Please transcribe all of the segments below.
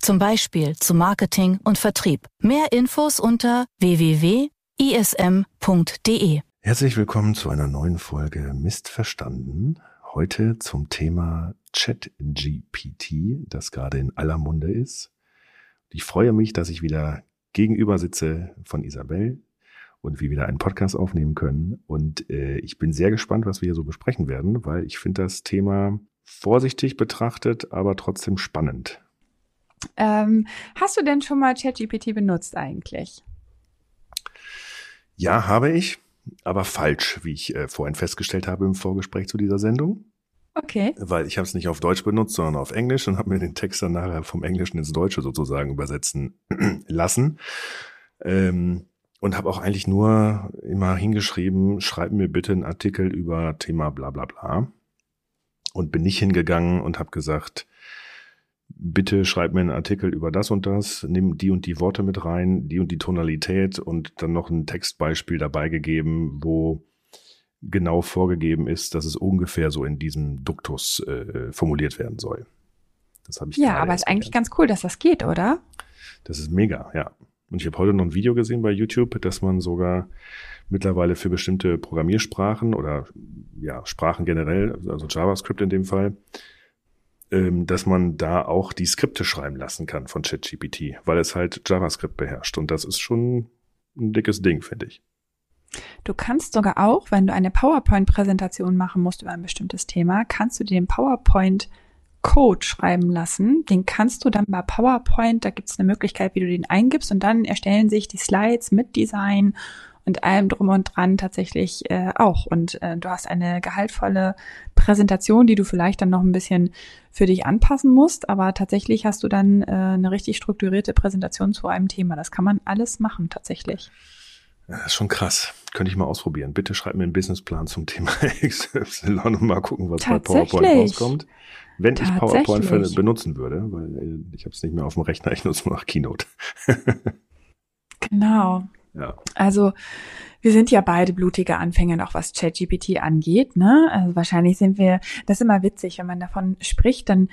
Zum Beispiel zu Marketing und Vertrieb. Mehr Infos unter www.ism.de. Herzlich willkommen zu einer neuen Folge Mist verstanden. Heute zum Thema ChatGPT, das gerade in aller Munde ist. Ich freue mich, dass ich wieder gegenüber sitze von Isabel und wir wieder einen Podcast aufnehmen können. Und äh, ich bin sehr gespannt, was wir hier so besprechen werden, weil ich finde das Thema vorsichtig betrachtet, aber trotzdem spannend. Ähm, hast du denn schon mal ChatGPT benutzt eigentlich? Ja, habe ich, aber falsch, wie ich äh, vorhin festgestellt habe im Vorgespräch zu dieser Sendung. Okay. Weil ich habe es nicht auf Deutsch benutzt, sondern auf Englisch und habe mir den Text dann nachher vom Englischen ins Deutsche sozusagen übersetzen lassen. Ähm, und habe auch eigentlich nur immer hingeschrieben, schreib mir bitte einen Artikel über Thema bla bla bla. Und bin nicht hingegangen und habe gesagt, bitte schreib mir einen Artikel über das und das, nimm die und die Worte mit rein, die und die Tonalität und dann noch ein Textbeispiel dabei gegeben, wo genau vorgegeben ist, dass es ungefähr so in diesem Duktus äh, formuliert werden soll. Das habe ich Ja, aber ist eigentlich ganz cool, dass das geht, oder? Das ist mega, ja. Und ich habe heute noch ein Video gesehen bei YouTube, dass man sogar mittlerweile für bestimmte Programmiersprachen oder ja, Sprachen generell, also JavaScript in dem Fall, dass man da auch die Skripte schreiben lassen kann von ChatGPT, weil es halt JavaScript beherrscht. Und das ist schon ein dickes Ding, finde ich. Du kannst sogar auch, wenn du eine PowerPoint-Präsentation machen musst über ein bestimmtes Thema, kannst du dir den PowerPoint Code schreiben lassen. Den kannst du dann bei PowerPoint, da gibt es eine Möglichkeit, wie du den eingibst und dann erstellen sich die Slides mit Design und allem drum und dran tatsächlich äh, auch. Und äh, du hast eine gehaltvolle Präsentation, die du vielleicht dann noch ein bisschen für dich anpassen musst, aber tatsächlich hast du dann äh, eine richtig strukturierte Präsentation zu einem Thema. Das kann man alles machen tatsächlich. Das ist schon krass. Könnte ich mal ausprobieren. Bitte schreib mir einen Businessplan zum Thema XY und mal gucken, was bei PowerPoint rauskommt. Wenn ich PowerPoint benutzen würde, weil äh, ich habe es nicht mehr auf dem Rechner, ich nutze nur noch Keynote. genau. Ja. Also wir sind ja beide blutige Anfänger noch was ChatGPT angeht. Ne? Also wahrscheinlich sind wir, das ist immer witzig, wenn man davon spricht, dann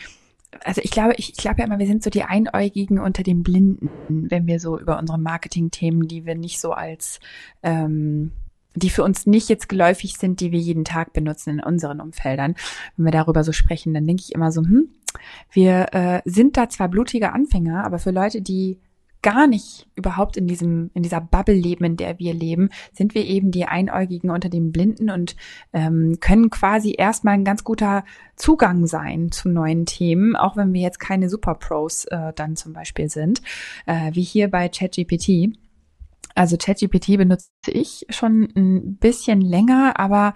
also ich glaube, ich, ich glaube ja immer, wir sind so die Einäugigen unter den Blinden, wenn wir so über unsere Marketing-Themen, die wir nicht so als ähm, die für uns nicht jetzt geläufig sind, die wir jeden Tag benutzen in unseren Umfeldern. Wenn wir darüber so sprechen, dann denke ich immer so, hm, wir äh, sind da zwar blutige Anfänger, aber für Leute, die gar nicht überhaupt in diesem, in dieser Bubble leben, in der wir leben, sind wir eben die Einäugigen unter den Blinden und ähm, können quasi erstmal ein ganz guter Zugang sein zu neuen Themen, auch wenn wir jetzt keine Superpros äh, dann zum Beispiel sind, äh, wie hier bei ChatGPT. Also ChatGPT benutze ich schon ein bisschen länger, aber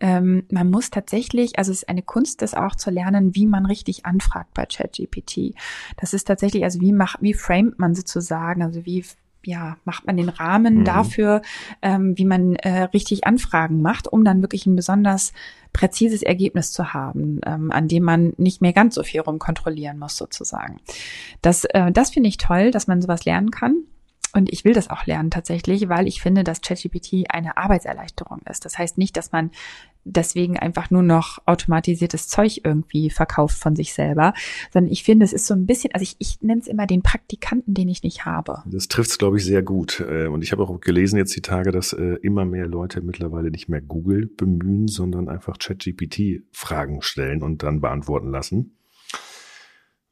ähm, man muss tatsächlich, also es ist eine Kunst, das auch zu lernen, wie man richtig anfragt bei ChatGPT. Das ist tatsächlich, also wie macht, wie framet man sozusagen, also wie ja, macht man den Rahmen mhm. dafür, ähm, wie man äh, richtig Anfragen macht, um dann wirklich ein besonders präzises Ergebnis zu haben, ähm, an dem man nicht mehr ganz so viel rumkontrollieren muss sozusagen. Das, äh, das finde ich toll, dass man sowas lernen kann. Und ich will das auch lernen tatsächlich, weil ich finde, dass ChatGPT eine Arbeitserleichterung ist. Das heißt nicht, dass man deswegen einfach nur noch automatisiertes Zeug irgendwie verkauft von sich selber, sondern ich finde, es ist so ein bisschen, also ich, ich nenne es immer den Praktikanten, den ich nicht habe. Das trifft es, glaube ich, sehr gut. Äh, und ich habe auch gelesen jetzt die Tage, dass äh, immer mehr Leute mittlerweile nicht mehr Google bemühen, sondern einfach ChatGPT Fragen stellen und dann beantworten lassen.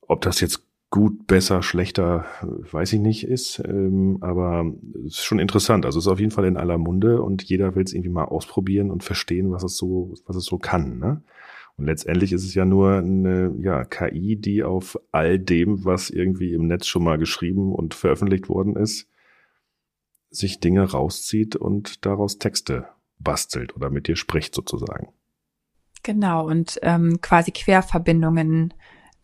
Ob das jetzt gut, besser, schlechter, weiß ich nicht, ist. Ähm, aber es ist schon interessant. Also es ist auf jeden Fall in aller Munde und jeder will es irgendwie mal ausprobieren und verstehen, was es so, was es so kann. Ne? Und letztendlich ist es ja nur eine ja, KI, die auf all dem, was irgendwie im Netz schon mal geschrieben und veröffentlicht worden ist, sich Dinge rauszieht und daraus Texte bastelt oder mit dir spricht sozusagen. Genau, und ähm, quasi Querverbindungen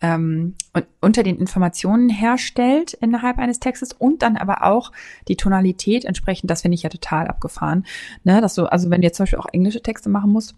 ähm, unter den Informationen herstellt innerhalb eines Textes und dann aber auch die Tonalität entsprechend, das finde ich ja total abgefahren. Ne, dass du, also wenn du jetzt zum Beispiel auch englische Texte machen musst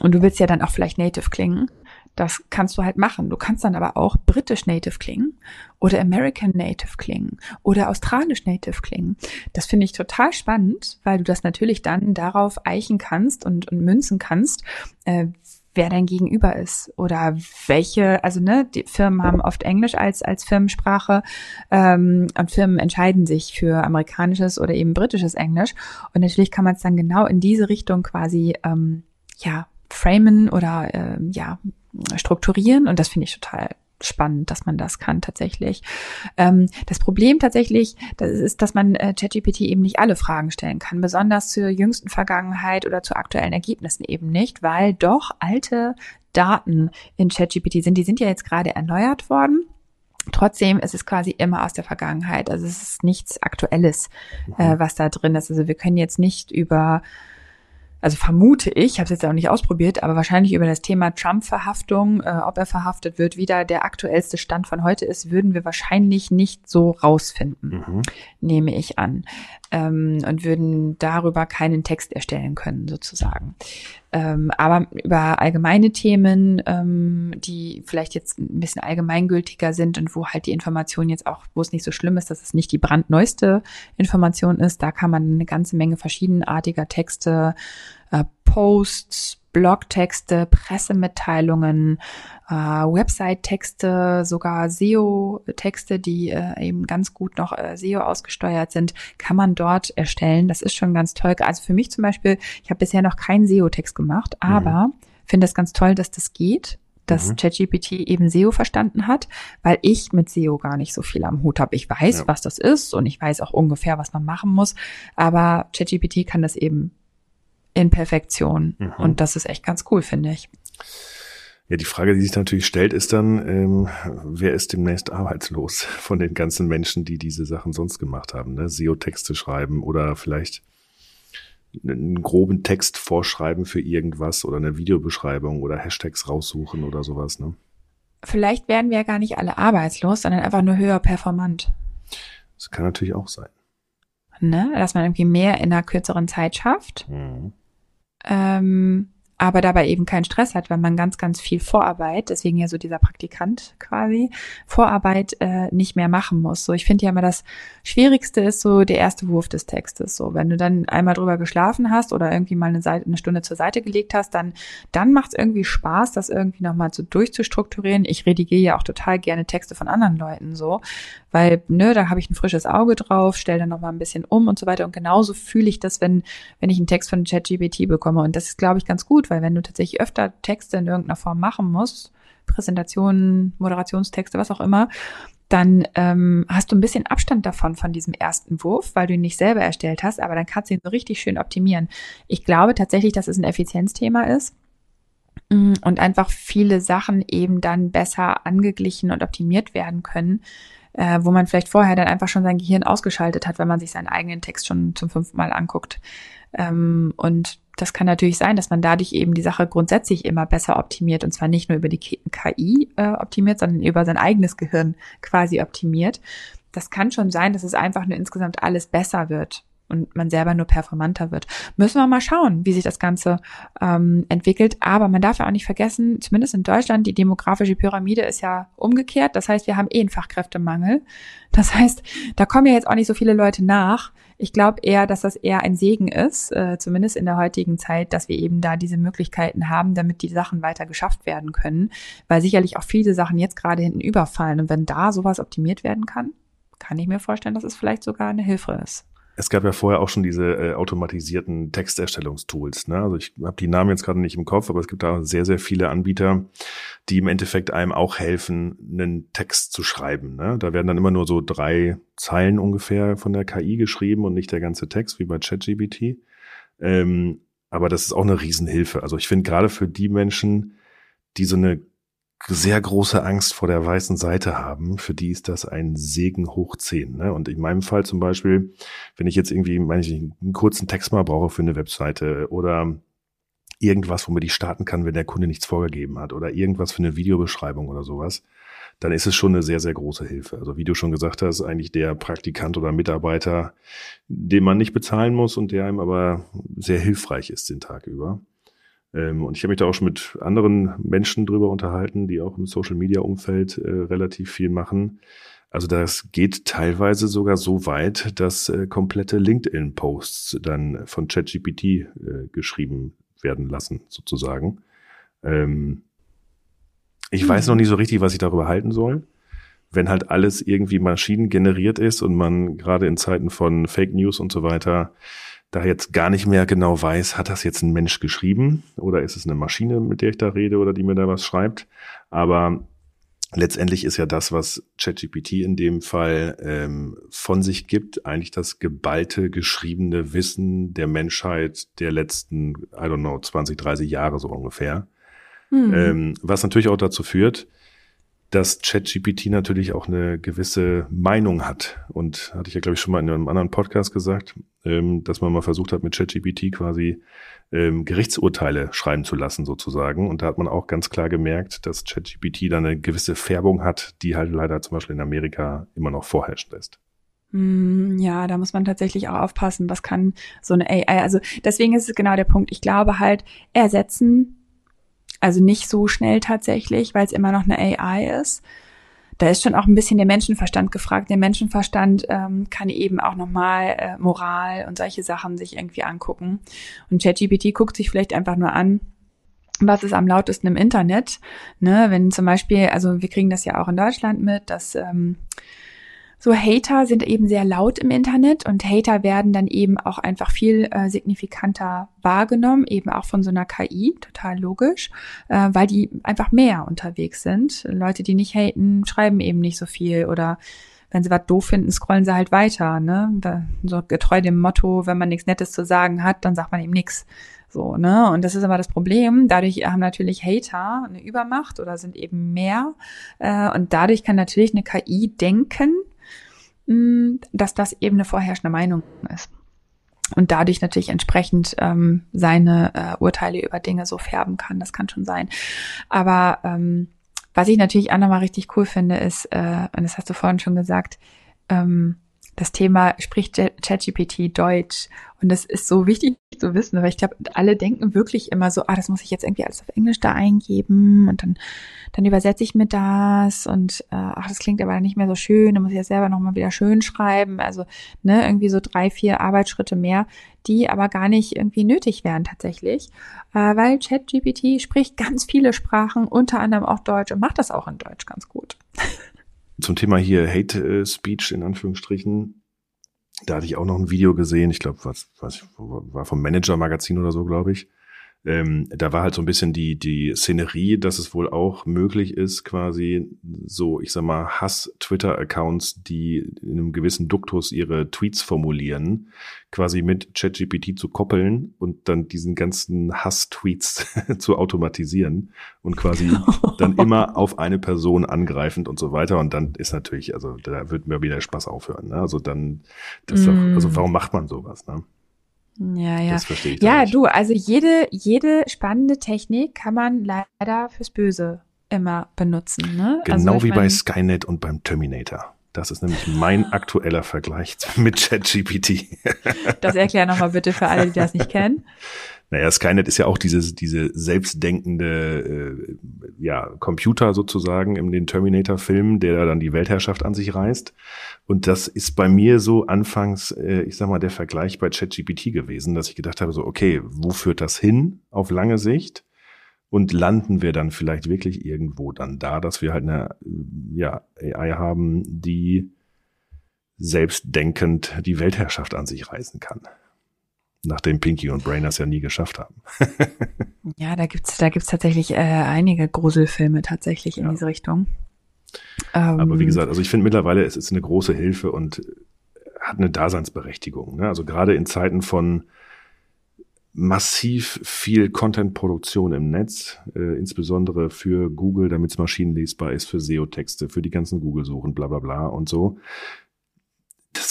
und du willst ja dann auch vielleicht native klingen, das kannst du halt machen. Du kannst dann aber auch britisch Native klingen oder American Native klingen oder australisch Native klingen. Das finde ich total spannend, weil du das natürlich dann darauf eichen kannst und, und münzen kannst, äh, wer dein Gegenüber ist oder welche, also ne, die Firmen haben oft Englisch als als Firmensprache ähm, und Firmen entscheiden sich für amerikanisches oder eben britisches Englisch. Und natürlich kann man es dann genau in diese Richtung quasi ähm, ja framen oder äh, ja strukturieren. Und das finde ich total spannend, dass man das kann tatsächlich. Ähm, das Problem tatsächlich das ist, dass man äh, ChatGPT eben nicht alle Fragen stellen kann, besonders zur jüngsten Vergangenheit oder zu aktuellen Ergebnissen eben nicht, weil doch alte Daten in ChatGPT sind. Die sind ja jetzt gerade erneuert worden. Trotzdem ist es quasi immer aus der Vergangenheit. Also es ist nichts Aktuelles, äh, was da drin ist. Also wir können jetzt nicht über also vermute ich, habe es jetzt auch nicht ausprobiert, aber wahrscheinlich über das Thema Trump-Verhaftung, äh, ob er verhaftet wird, wieder der aktuellste Stand von heute ist, würden wir wahrscheinlich nicht so rausfinden, mhm. nehme ich an, ähm, und würden darüber keinen Text erstellen können, sozusagen. Ähm, aber über allgemeine Themen, ähm, die vielleicht jetzt ein bisschen allgemeingültiger sind und wo halt die Information jetzt auch, wo es nicht so schlimm ist, dass es nicht die brandneueste Information ist, da kann man eine ganze Menge verschiedenartiger Texte, äh, Posts, Blogtexte, Pressemitteilungen, äh, Website-Texte, sogar SEO-Texte, die äh, eben ganz gut noch äh, SEO ausgesteuert sind, kann man dort erstellen. Das ist schon ganz toll. Also für mich zum Beispiel, ich habe bisher noch keinen SEO-Text gemacht, mhm. aber mhm. finde es ganz toll, dass das geht dass mhm. ChatGPT eben SEO verstanden hat, weil ich mit SEO gar nicht so viel am Hut habe. Ich weiß, ja. was das ist und ich weiß auch ungefähr, was man machen muss, aber ChatGPT kann das eben in Perfektion. Mhm. Und das ist echt ganz cool, finde ich. Ja, die Frage, die sich natürlich stellt, ist dann, ähm, wer ist demnächst arbeitslos von den ganzen Menschen, die diese Sachen sonst gemacht haben? Ne? SEO-Texte schreiben oder vielleicht einen groben Text vorschreiben für irgendwas oder eine Videobeschreibung oder Hashtags raussuchen oder sowas. Ne? Vielleicht werden wir ja gar nicht alle arbeitslos, sondern einfach nur höher performant. Das kann natürlich auch sein. Ne? Dass man irgendwie mehr in einer kürzeren Zeit schafft. Mhm ähm, aber dabei eben keinen Stress hat, weil man ganz, ganz viel Vorarbeit, deswegen ja so dieser Praktikant quasi, Vorarbeit äh, nicht mehr machen muss. So, ich finde ja immer das Schwierigste ist so der erste Wurf des Textes. So, wenn du dann einmal drüber geschlafen hast oder irgendwie mal eine, Seite, eine Stunde zur Seite gelegt hast, dann, dann macht es irgendwie Spaß, das irgendwie nochmal so durchzustrukturieren. Ich redigiere ja auch total gerne Texte von anderen Leuten so, weil, ne, da habe ich ein frisches Auge drauf, stelle dann nochmal ein bisschen um und so weiter. Und genauso fühle ich das, wenn, wenn ich einen Text von ChatGPT bekomme. Und das ist, glaube ich, ganz gut, weil wenn du tatsächlich öfter Texte in irgendeiner Form machen musst, Präsentationen, Moderationstexte, was auch immer, dann ähm, hast du ein bisschen Abstand davon von diesem ersten Wurf, weil du ihn nicht selber erstellt hast, aber dann kannst du ihn so richtig schön optimieren. Ich glaube tatsächlich, dass es ein Effizienzthema ist mm, und einfach viele Sachen eben dann besser angeglichen und optimiert werden können, äh, wo man vielleicht vorher dann einfach schon sein Gehirn ausgeschaltet hat, wenn man sich seinen eigenen Text schon zum fünften Mal anguckt. Ähm, und das kann natürlich sein, dass man dadurch eben die Sache grundsätzlich immer besser optimiert und zwar nicht nur über die KI äh, optimiert, sondern über sein eigenes Gehirn quasi optimiert. Das kann schon sein, dass es einfach nur insgesamt alles besser wird und man selber nur performanter wird. Müssen wir mal schauen, wie sich das Ganze ähm, entwickelt. Aber man darf ja auch nicht vergessen, zumindest in Deutschland, die demografische Pyramide ist ja umgekehrt. Das heißt, wir haben eh einen Fachkräftemangel. Das heißt, da kommen ja jetzt auch nicht so viele Leute nach. Ich glaube eher, dass das eher ein Segen ist, äh, zumindest in der heutigen Zeit, dass wir eben da diese Möglichkeiten haben, damit die Sachen weiter geschafft werden können, weil sicherlich auch viele Sachen jetzt gerade hinten überfallen. Und wenn da sowas optimiert werden kann, kann ich mir vorstellen, dass es vielleicht sogar eine Hilfe ist es gab ja vorher auch schon diese äh, automatisierten Texterstellungstools. Ne? Also ich habe die Namen jetzt gerade nicht im Kopf, aber es gibt da sehr, sehr viele Anbieter, die im Endeffekt einem auch helfen, einen Text zu schreiben. Ne? Da werden dann immer nur so drei Zeilen ungefähr von der KI geschrieben und nicht der ganze Text wie bei ChatGPT. Ähm, aber das ist auch eine Riesenhilfe. Also ich finde gerade für die Menschen, die so eine sehr große Angst vor der weißen Seite haben, für die ist das ein Segen hoch zehn. Ne? Und in meinem Fall zum Beispiel, wenn ich jetzt irgendwie meine ich, einen kurzen Text mal brauche für eine Webseite oder irgendwas, womit ich starten kann, wenn der Kunde nichts vorgegeben hat oder irgendwas für eine Videobeschreibung oder sowas, dann ist es schon eine sehr, sehr große Hilfe. Also wie du schon gesagt hast, eigentlich der Praktikant oder Mitarbeiter, den man nicht bezahlen muss und der einem aber sehr hilfreich ist den Tag über. Ähm, und ich habe mich da auch schon mit anderen Menschen drüber unterhalten, die auch im Social-Media-Umfeld äh, relativ viel machen. Also das geht teilweise sogar so weit, dass äh, komplette LinkedIn-Posts dann von ChatGPT äh, geschrieben werden lassen, sozusagen. Ähm, ich hm. weiß noch nicht so richtig, was ich darüber halten soll. Wenn halt alles irgendwie maschinengeneriert ist und man gerade in Zeiten von Fake News und so weiter da jetzt gar nicht mehr genau weiß, hat das jetzt ein Mensch geschrieben oder ist es eine Maschine, mit der ich da rede oder die mir da was schreibt. Aber letztendlich ist ja das, was ChatGPT in dem Fall ähm, von sich gibt, eigentlich das geballte, geschriebene Wissen der Menschheit der letzten, I don't know, 20, 30 Jahre so ungefähr. Mhm. Ähm, was natürlich auch dazu führt, dass ChatGPT natürlich auch eine gewisse Meinung hat. Und hatte ich ja, glaube ich, schon mal in einem anderen Podcast gesagt, ähm, dass man mal versucht hat, mit ChatGPT quasi ähm, Gerichtsurteile schreiben zu lassen, sozusagen. Und da hat man auch ganz klar gemerkt, dass ChatGPT da eine gewisse Färbung hat, die halt leider zum Beispiel in Amerika immer noch vorherrschen lässt. Hm, ja, da muss man tatsächlich auch aufpassen, was kann so eine AI. Also deswegen ist es genau der Punkt. Ich glaube halt, ersetzen also nicht so schnell tatsächlich, weil es immer noch eine AI ist. Da ist schon auch ein bisschen der Menschenverstand gefragt. Der Menschenverstand ähm, kann eben auch nochmal äh, Moral und solche Sachen sich irgendwie angucken. Und ChatGPT guckt sich vielleicht einfach nur an, was ist am lautesten im Internet. Ne, wenn zum Beispiel, also wir kriegen das ja auch in Deutschland mit, dass ähm, so Hater sind eben sehr laut im Internet und Hater werden dann eben auch einfach viel äh, signifikanter wahrgenommen, eben auch von so einer KI, total logisch, äh, weil die einfach mehr unterwegs sind. Leute, die nicht haten, schreiben eben nicht so viel oder wenn sie was doof finden, scrollen sie halt weiter, ne? So getreu dem Motto, wenn man nichts Nettes zu sagen hat, dann sagt man eben nichts. So, ne? Und das ist aber das Problem. Dadurch haben natürlich Hater eine Übermacht oder sind eben mehr. Äh, und dadurch kann natürlich eine KI denken, dass das eben eine vorherrschende Meinung ist. Und dadurch natürlich entsprechend ähm, seine äh, Urteile über Dinge so färben kann. Das kann schon sein. Aber ähm, was ich natürlich auch nochmal richtig cool finde, ist, äh, und das hast du vorhin schon gesagt, ähm, das Thema spricht ChatGPT Deutsch. Und das ist so wichtig zu wissen, weil ich glaube, alle denken wirklich immer so, ah, das muss ich jetzt irgendwie alles auf Englisch da eingeben und dann, dann übersetze ich mir das und äh, ach, das klingt aber nicht mehr so schön, dann muss ich ja selber nochmal wieder schön schreiben. Also, ne, irgendwie so drei, vier Arbeitsschritte mehr, die aber gar nicht irgendwie nötig wären tatsächlich. Äh, weil ChatGPT spricht ganz viele Sprachen, unter anderem auch Deutsch und macht das auch in Deutsch ganz gut. Zum Thema hier Hate Speech in Anführungsstrichen. Da hatte ich auch noch ein Video gesehen. Ich glaube, was, was war vom Manager Magazin oder so, glaube ich ähm, da war halt so ein bisschen die, die Szenerie, dass es wohl auch möglich ist, quasi so, ich sag mal, Hass-Twitter-Accounts, die in einem gewissen Duktus ihre Tweets formulieren, quasi mit ChatGPT zu koppeln und dann diesen ganzen Hass-Tweets zu automatisieren und quasi dann immer auf eine Person angreifend und so weiter. Und dann ist natürlich, also da wird mir wieder Spaß aufhören. Ne? Also dann, das mm. doch, also warum macht man sowas? Ne? Ja, ja. Das verstehe ich ja, du, also jede, jede spannende Technik kann man leider fürs Böse immer benutzen. Ne? Genau also, wie bei Skynet und beim Terminator. Das ist nämlich mein aktueller Vergleich mit ChatGPT. das erklär nochmal bitte für alle, die das nicht kennen. Naja, Skynet ist ja auch diese, diese selbstdenkende äh, ja, Computer sozusagen in den Terminator-Filmen, der dann die Weltherrschaft an sich reißt. Und das ist bei mir so anfangs, äh, ich sag mal, der Vergleich bei ChatGPT gewesen, dass ich gedacht habe, so, okay, wo führt das hin auf lange Sicht? Und landen wir dann vielleicht wirklich irgendwo dann da, dass wir halt eine ja, AI haben, die selbstdenkend die Weltherrschaft an sich reißen kann nachdem Pinky und Brain das ja nie geschafft haben. ja, da gibt's da gibt's tatsächlich äh, einige Gruselfilme tatsächlich in ja. diese Richtung. Aber wie ähm, gesagt, also ich finde mittlerweile, es ist eine große Hilfe und hat eine Daseinsberechtigung. Ne? Also gerade in Zeiten von massiv viel Content-Produktion im Netz, äh, insbesondere für Google, damit es maschinenlesbar ist, für SEO-Texte, für die ganzen Google-Suchen, bla bla bla und so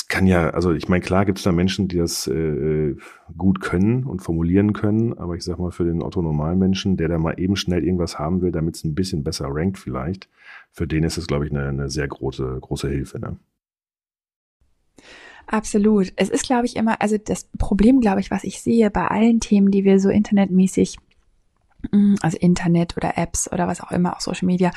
kann ja, also ich meine, klar gibt es da Menschen, die das äh, gut können und formulieren können, aber ich sag mal, für den Otto-Normalmenschen, der da mal eben schnell irgendwas haben will, damit es ein bisschen besser rankt vielleicht, für den ist es, glaube ich, eine, eine sehr große, große Hilfe. Ne? Absolut. Es ist, glaube ich, immer, also das Problem, glaube ich, was ich sehe bei allen Themen, die wir so internetmäßig, mm, also Internet oder Apps oder was auch immer, auch Social Media,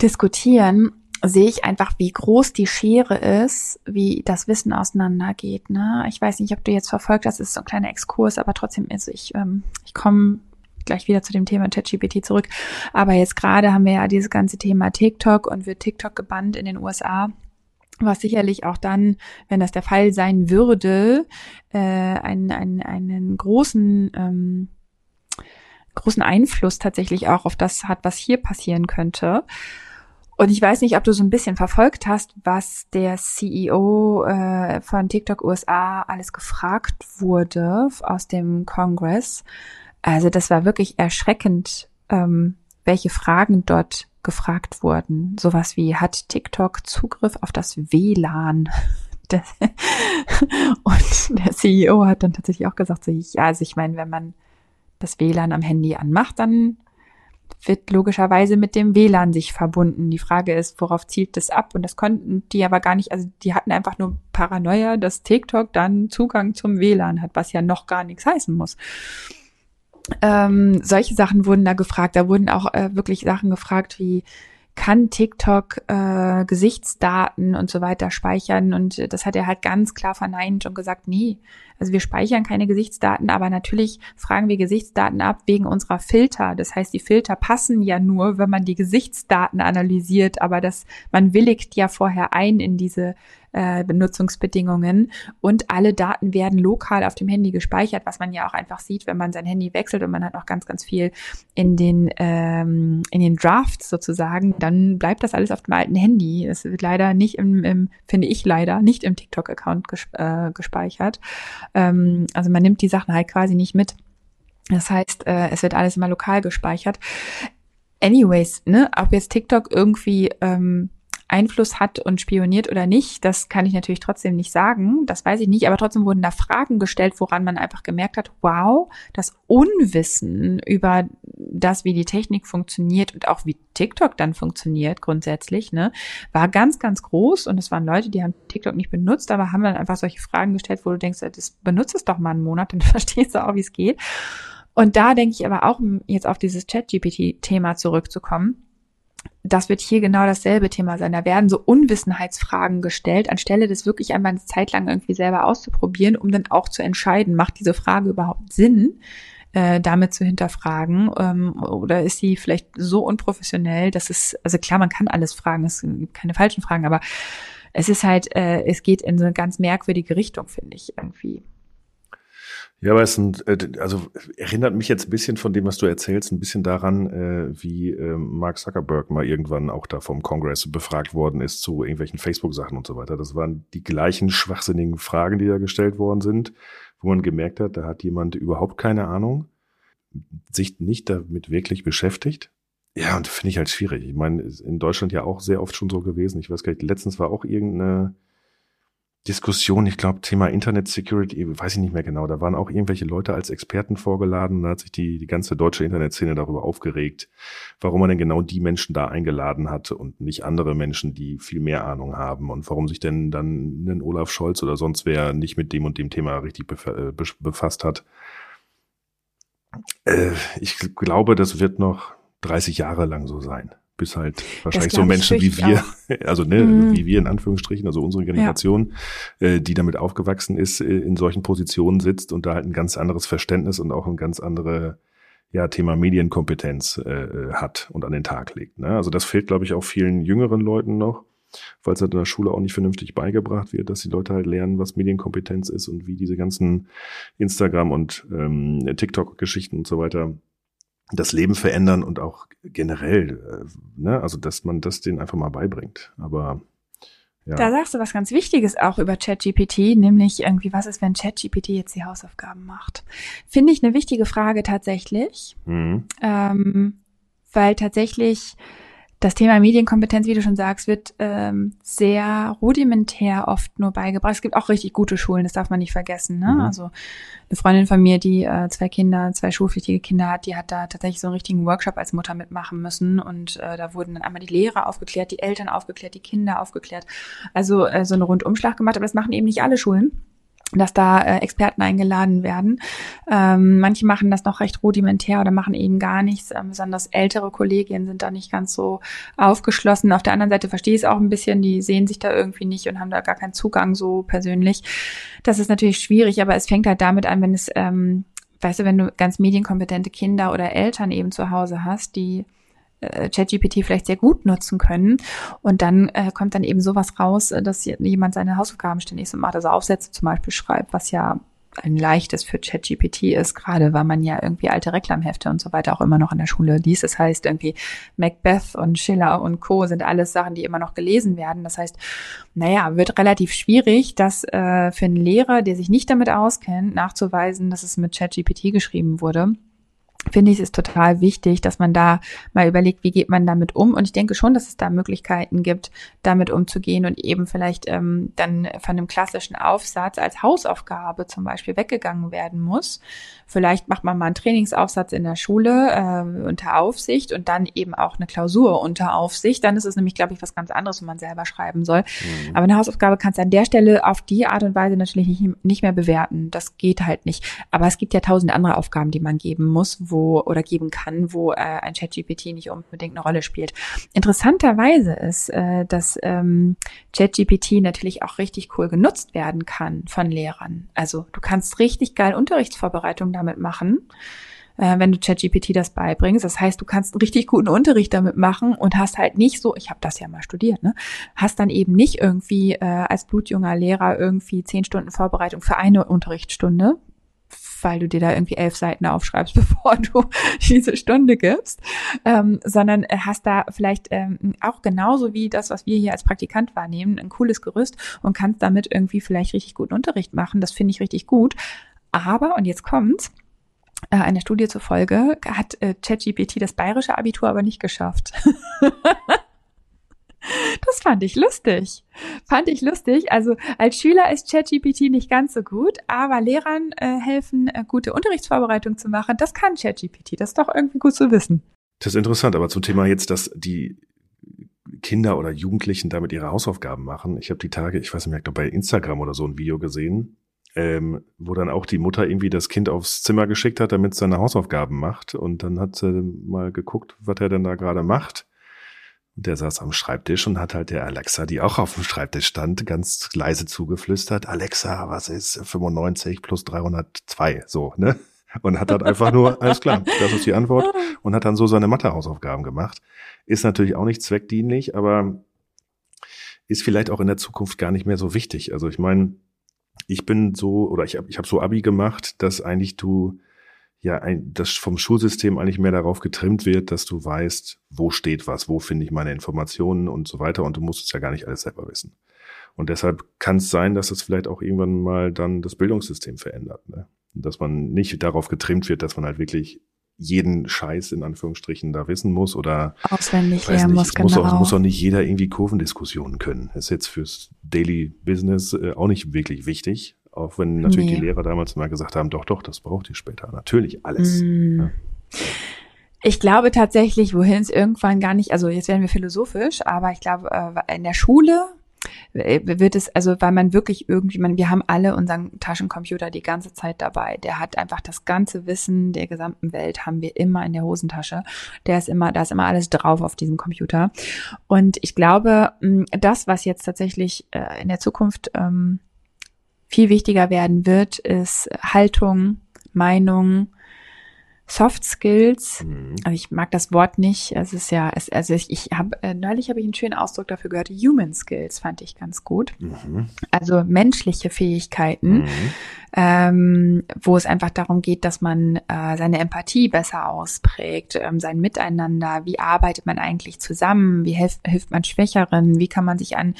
diskutieren, sehe ich einfach, wie groß die Schere ist, wie das Wissen auseinandergeht. Ne? Ich weiß nicht, ob du jetzt verfolgt hast, ist so ein kleiner Exkurs, aber trotzdem ist ich, ähm, ich komme gleich wieder zu dem Thema ChatGPT zurück. Aber jetzt gerade haben wir ja dieses ganze Thema TikTok und wird TikTok gebannt in den USA was sicherlich auch dann, wenn das der Fall sein würde, äh, einen, einen, einen großen ähm, großen Einfluss tatsächlich auch auf das hat, was hier passieren könnte. Und ich weiß nicht, ob du so ein bisschen verfolgt hast, was der CEO äh, von TikTok USA alles gefragt wurde aus dem Kongress. Also das war wirklich erschreckend, ähm, welche Fragen dort gefragt wurden. Sowas wie, hat TikTok Zugriff auf das WLAN? und der CEO hat dann tatsächlich auch gesagt, so, ja, also ich meine, wenn man das WLAN am Handy anmacht, dann wird logischerweise mit dem WLAN sich verbunden. Die Frage ist, worauf zielt das ab? Und das konnten die aber gar nicht, also die hatten einfach nur Paranoia, dass TikTok dann Zugang zum WLAN hat, was ja noch gar nichts heißen muss. Ähm, solche Sachen wurden da gefragt. Da wurden auch äh, wirklich Sachen gefragt wie, kann TikTok äh, Gesichtsdaten und so weiter speichern. Und das hat er halt ganz klar verneint und gesagt, nee, also wir speichern keine Gesichtsdaten, aber natürlich fragen wir Gesichtsdaten ab wegen unserer Filter. Das heißt, die Filter passen ja nur, wenn man die Gesichtsdaten analysiert, aber das, man willigt ja vorher ein in diese äh, Benutzungsbedingungen und alle Daten werden lokal auf dem Handy gespeichert, was man ja auch einfach sieht, wenn man sein Handy wechselt und man hat noch ganz, ganz viel in den, ähm, in den Drafts sozusagen, dann bleibt das alles auf dem alten Handy. Es wird leider nicht im, im finde ich leider, nicht im TikTok-Account gesp äh, gespeichert. Ähm, also man nimmt die Sachen halt quasi nicht mit. Das heißt, äh, es wird alles immer lokal gespeichert. Anyways, ne, ob jetzt TikTok irgendwie ähm, Einfluss hat und spioniert oder nicht, das kann ich natürlich trotzdem nicht sagen. Das weiß ich nicht, aber trotzdem wurden da Fragen gestellt, woran man einfach gemerkt hat, wow, das Unwissen über das, wie die Technik funktioniert und auch wie TikTok dann funktioniert grundsätzlich, ne, war ganz, ganz groß und es waren Leute, die haben TikTok nicht benutzt, aber haben dann einfach solche Fragen gestellt, wo du denkst, das benutzt es doch mal einen Monat, dann verstehst du auch, wie es geht. Und da denke ich aber auch, um jetzt auf dieses Chat-GPT-Thema zurückzukommen, das wird hier genau dasselbe Thema sein. Da werden so Unwissenheitsfragen gestellt, anstelle das wirklich einmal eine Zeit lang irgendwie selber auszuprobieren, um dann auch zu entscheiden, macht diese Frage überhaupt Sinn, äh, damit zu hinterfragen, ähm, oder ist sie vielleicht so unprofessionell, dass es, also klar, man kann alles fragen, es gibt keine falschen Fragen, aber es ist halt, äh, es geht in so eine ganz merkwürdige Richtung, finde ich irgendwie. Ja, aber es sind, äh, also erinnert mich jetzt ein bisschen von dem, was du erzählst, ein bisschen daran, äh, wie äh, Mark Zuckerberg mal irgendwann auch da vom Kongress befragt worden ist zu irgendwelchen Facebook-Sachen und so weiter. Das waren die gleichen schwachsinnigen Fragen, die da gestellt worden sind, wo man gemerkt hat, da hat jemand überhaupt keine Ahnung, sich nicht damit wirklich beschäftigt. Ja, und finde ich halt schwierig. Ich meine, in Deutschland ja auch sehr oft schon so gewesen. Ich weiß gar nicht, letztens war auch irgendeine Diskussion, ich glaube, Thema Internet Security, weiß ich nicht mehr genau. Da waren auch irgendwelche Leute als Experten vorgeladen. Da hat sich die, die ganze deutsche Internetszene darüber aufgeregt, warum man denn genau die Menschen da eingeladen hat und nicht andere Menschen, die viel mehr Ahnung haben und warum sich denn dann ein Olaf Scholz oder sonst wer nicht mit dem und dem Thema richtig äh, befasst hat. Äh, ich glaube, das wird noch 30 Jahre lang so sein bis halt wahrscheinlich so Menschen wie wir, auch. also ne, mhm. wie wir in Anführungsstrichen, also unsere Generation, ja. äh, die damit aufgewachsen ist, äh, in solchen Positionen sitzt und da halt ein ganz anderes Verständnis und auch ein ganz andere ja, Thema Medienkompetenz äh, äh, hat und an den Tag legt. Ne? Also das fehlt, glaube ich, auch vielen jüngeren Leuten noch, weil es halt in der Schule auch nicht vernünftig beigebracht wird, dass die Leute halt lernen, was Medienkompetenz ist und wie diese ganzen Instagram und ähm, TikTok-Geschichten und so weiter das Leben verändern und auch generell, äh, ne, also dass man das denen einfach mal beibringt. Aber ja. Da sagst du was ganz Wichtiges auch über ChatGPT, nämlich irgendwie, was ist, wenn ChatGPT jetzt die Hausaufgaben macht? Finde ich eine wichtige Frage tatsächlich, mhm. ähm, weil tatsächlich das Thema Medienkompetenz, wie du schon sagst, wird ähm, sehr rudimentär oft nur beigebracht. Es gibt auch richtig gute Schulen, das darf man nicht vergessen. Ne? Mhm. Also eine Freundin von mir, die äh, zwei Kinder, zwei schulpflichtige Kinder hat, die hat da tatsächlich so einen richtigen Workshop als Mutter mitmachen müssen. Und äh, da wurden dann einmal die Lehrer aufgeklärt, die Eltern aufgeklärt, die Kinder aufgeklärt. Also äh, so einen Rundumschlag gemacht, aber das machen eben nicht alle Schulen dass da äh, Experten eingeladen werden. Ähm, manche machen das noch recht rudimentär oder machen eben gar nichts. Ähm, besonders ältere Kollegien sind da nicht ganz so aufgeschlossen. Auf der anderen Seite verstehe ich es auch ein bisschen, die sehen sich da irgendwie nicht und haben da gar keinen Zugang so persönlich. Das ist natürlich schwierig, aber es fängt halt damit an, wenn es, ähm, weißt du, wenn du ganz medienkompetente Kinder oder Eltern eben zu Hause hast, die ChatGPT vielleicht sehr gut nutzen können. Und dann äh, kommt dann eben sowas raus, äh, dass jemand seine Hausaufgaben ständig so macht, also Aufsätze zum Beispiel schreibt, was ja ein leichtes für ChatGPT ist, gerade weil man ja irgendwie alte Reklamhefte und so weiter auch immer noch in der Schule liest. Das heißt irgendwie Macbeth und Schiller und Co. sind alles Sachen, die immer noch gelesen werden. Das heißt, naja, wird relativ schwierig, das äh, für einen Lehrer, der sich nicht damit auskennt, nachzuweisen, dass es mit ChatGPT geschrieben wurde finde ich es ist total wichtig, dass man da mal überlegt, wie geht man damit um. Und ich denke schon, dass es da Möglichkeiten gibt, damit umzugehen und eben vielleicht ähm, dann von einem klassischen Aufsatz als Hausaufgabe zum Beispiel weggegangen werden muss. Vielleicht macht man mal einen Trainingsaufsatz in der Schule äh, unter Aufsicht und dann eben auch eine Klausur unter Aufsicht. Dann ist es nämlich, glaube ich, was ganz anderes, wenn man selber schreiben soll. Mhm. Aber eine Hausaufgabe kannst du an der Stelle auf die Art und Weise natürlich nicht, nicht mehr bewerten. Das geht halt nicht. Aber es gibt ja tausend andere Aufgaben, die man geben muss, wo wo oder geben kann, wo äh, ein ChatGPT nicht unbedingt eine Rolle spielt. Interessanterweise ist, äh, dass ähm, ChatGPT natürlich auch richtig cool genutzt werden kann von Lehrern. Also du kannst richtig geil Unterrichtsvorbereitung damit machen äh, wenn du ChatGPT das beibringst. Das heißt, du kannst einen richtig guten Unterricht damit machen und hast halt nicht so, ich habe das ja mal studiert, ne, hast dann eben nicht irgendwie äh, als blutjunger Lehrer irgendwie zehn Stunden Vorbereitung für eine Unterrichtsstunde, weil du dir da irgendwie elf Seiten aufschreibst, bevor du diese Stunde gibst, ähm, sondern hast da vielleicht ähm, auch genauso wie das, was wir hier als Praktikant wahrnehmen, ein cooles Gerüst und kannst damit irgendwie vielleicht richtig guten Unterricht machen. Das finde ich richtig gut. Aber, und jetzt kommt's, äh, einer Studie zufolge hat äh, ChatGPT das bayerische Abitur aber nicht geschafft. Das fand ich lustig. Fand ich lustig. Also als Schüler ist ChatGPT nicht ganz so gut, aber Lehrern äh, helfen, äh, gute Unterrichtsvorbereitung zu machen. Das kann ChatGPT. Das ist doch irgendwie gut zu wissen. Das ist interessant, aber zum Thema jetzt, dass die Kinder oder Jugendlichen damit ihre Hausaufgaben machen. Ich habe die Tage, ich weiß nicht mehr, bei Instagram oder so ein Video gesehen, ähm, wo dann auch die Mutter irgendwie das Kind aufs Zimmer geschickt hat, damit es seine Hausaufgaben macht. Und dann hat sie mal geguckt, was er denn da gerade macht. Und der saß am Schreibtisch und hat halt der Alexa, die auch auf dem Schreibtisch stand, ganz leise zugeflüstert, Alexa, was ist 95 plus 302? So, ne? Und hat dann einfach nur, alles klar, das ist die Antwort. Und hat dann so seine Mathehausaufgaben gemacht. Ist natürlich auch nicht zweckdienlich, aber ist vielleicht auch in der Zukunft gar nicht mehr so wichtig. Also ich meine, ich bin so, oder ich habe ich hab so Abi gemacht, dass eigentlich du ja ein, das vom Schulsystem eigentlich mehr darauf getrimmt wird, dass du weißt, wo steht was, wo finde ich meine Informationen und so weiter und du musst es ja gar nicht alles selber wissen. Und deshalb kann es sein, dass es vielleicht auch irgendwann mal dann das Bildungssystem verändert. Ne? Dass man nicht darauf getrimmt wird, dass man halt wirklich jeden Scheiß in Anführungsstrichen da wissen muss oder auswendig lernen muss. Genau. Muss auch, muss auch nicht jeder irgendwie Kurvendiskussionen können. Das ist jetzt fürs Daily Business äh, auch nicht wirklich wichtig. Auch wenn natürlich nee. die Lehrer damals mal gesagt haben, doch, doch, das braucht ihr später. Natürlich alles. Mm. Ja. Ich glaube tatsächlich, wohin es irgendwann gar nicht, also jetzt werden wir philosophisch, aber ich glaube, äh, in der Schule äh, wird es, also weil man wirklich irgendwie, man, wir haben alle unseren Taschencomputer die ganze Zeit dabei. Der hat einfach das ganze Wissen der gesamten Welt haben wir immer in der Hosentasche. Der ist immer, da ist immer alles drauf auf diesem Computer. Und ich glaube, das, was jetzt tatsächlich äh, in der Zukunft ähm, viel wichtiger werden wird, ist Haltung, Meinung, Soft Skills. Mhm. Also ich mag das Wort nicht. Es ist ja, es, also ich, ich habe äh, neulich habe ich einen schönen Ausdruck dafür gehört. Human Skills fand ich ganz gut. Mhm. Also menschliche Fähigkeiten. Mhm. Ähm, wo es einfach darum geht, dass man äh, seine Empathie besser ausprägt, ähm, sein Miteinander, wie arbeitet man eigentlich zusammen, wie hilft, hilft man Schwächeren, wie kann man sich an